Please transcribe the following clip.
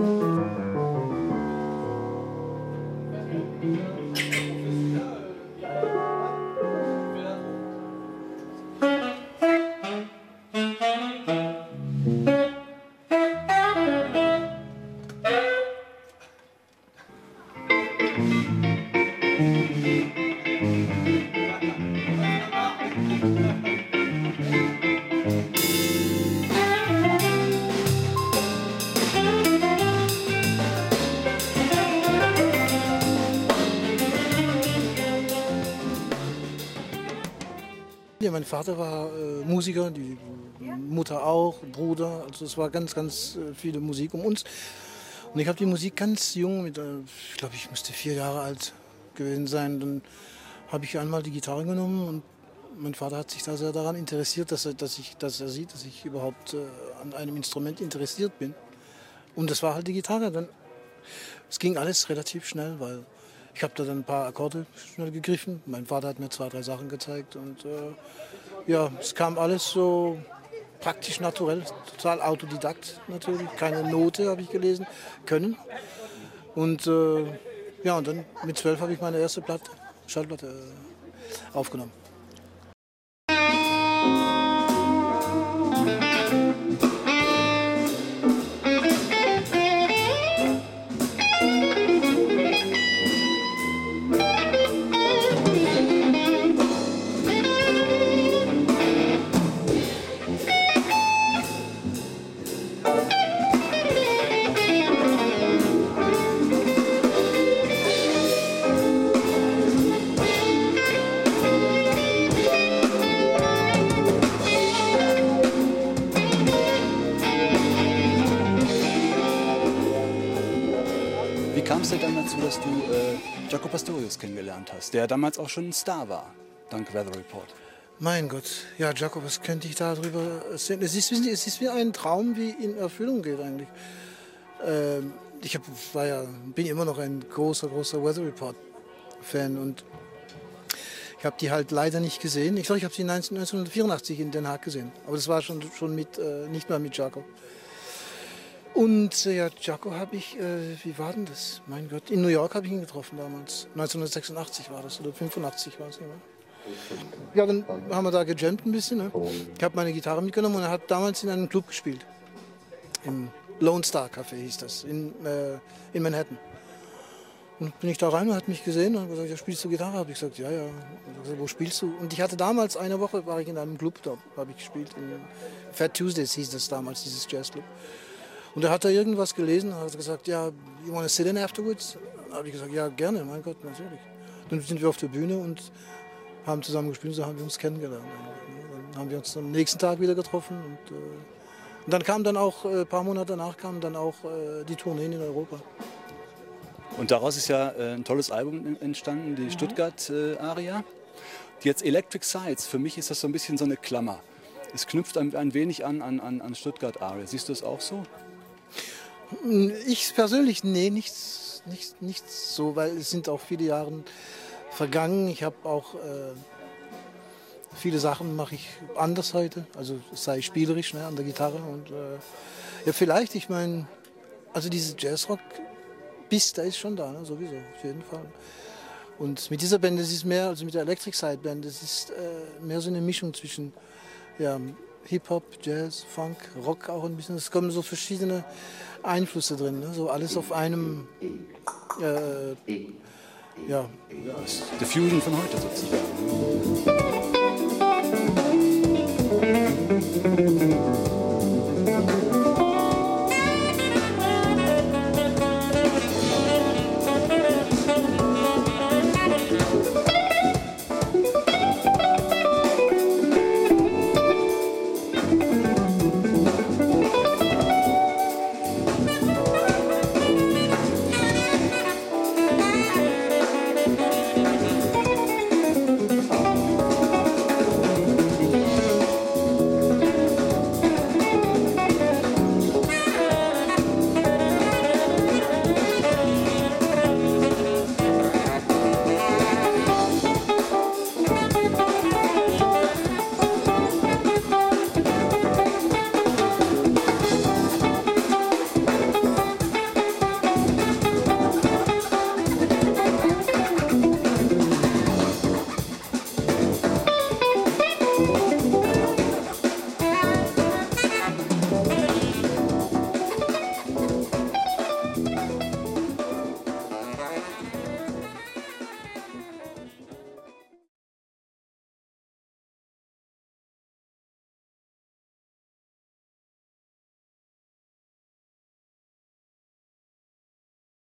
Thank mm -hmm. you. Mein Vater war äh, Musiker, die Mutter auch, Bruder. Also es war ganz, ganz äh, viele Musik um uns. Und ich habe die Musik ganz jung, mit, äh, ich glaube, ich müsste vier Jahre alt gewesen sein. Dann habe ich einmal die Gitarre genommen und mein Vater hat sich da sehr daran interessiert, dass er, dass ich, dass er sieht, dass ich überhaupt äh, an einem Instrument interessiert bin. Und das war halt die Gitarre. Dann, es ging alles relativ schnell, weil ich habe da dann ein paar Akkorde schnell gegriffen. Mein Vater hat mir zwei, drei Sachen gezeigt und äh, ja, es kam alles so praktisch naturell, total autodidakt natürlich. Keine Note habe ich gelesen können. Und äh, ja, und dann mit zwölf habe ich meine erste Platte, Schallplatte äh, aufgenommen. Jaco Pastorius kennengelernt hast, der damals auch schon ein Star war, dank Weather Report? Mein Gott, ja, Jaco, was könnte ich darüber erzählen? Es ist, es ist wie ein Traum, wie in Erfüllung geht eigentlich. Ähm, ich hab, war ja, bin immer noch ein großer, großer Weather Report-Fan und ich habe die halt leider nicht gesehen. Ich glaube, ich habe sie 1984 in Den Haag gesehen. Aber das war schon, schon mit, äh, nicht mehr mit Jaco. Und äh, ja, Jaco habe ich, äh, wie war denn das? Mein Gott, in New York habe ich ihn getroffen damals. 1986 war das oder 85 war es. Ja. ja, dann haben wir da gejammt ein bisschen. Ne? Ich habe meine Gitarre mitgenommen und er hat damals in einem Club gespielt. Im Lone Star Café hieß das, in, äh, in Manhattan. Und bin ich da rein und hat mich gesehen und gesagt, ja, spielst du Gitarre? Habe ich gesagt, ja, ja. Gesagt, wo spielst du? Und ich hatte damals, eine Woche war ich in einem Club, da habe ich gespielt. In Fat Tuesdays hieß das damals, dieses Jazzclub. Und da hat er irgendwas gelesen und hat gesagt, ja, you want to sit in afterwards? Da habe ich gesagt, ja, gerne, mein Gott, natürlich. Dann sind wir auf der Bühne und haben zusammen gespielt, so haben wir uns kennengelernt. Dann haben wir uns am nächsten Tag wieder getroffen und, äh, und dann kam dann auch, ein äh, paar Monate danach kamen dann auch äh, die Tourneen in Europa. Und daraus ist ja äh, ein tolles Album entstanden, die mhm. Stuttgart-Aria. Die jetzt Electric Sides, für mich ist das so ein bisschen so eine Klammer. Es knüpft ein, ein wenig an, an, an Stuttgart-Aria. Siehst du das auch so? Ich persönlich, nee, nichts, nichts, nichts so, weil es sind auch viele Jahre vergangen. Ich habe auch äh, viele Sachen mache ich anders heute, also sei spielerisch ne, an der Gitarre und äh, ja vielleicht, ich meine, also diese Jazzrock bis da ist schon da, ne, sowieso auf jeden Fall. Und mit dieser Band, das ist mehr, also mit der Electric Side Band, das ist äh, mehr so eine Mischung zwischen ja, Hip-Hop, Jazz, Funk, Rock auch ein bisschen. Es kommen so verschiedene Einflüsse drin, ne? so alles auf einem. Äh, ja. Die Fusion von heute sozusagen.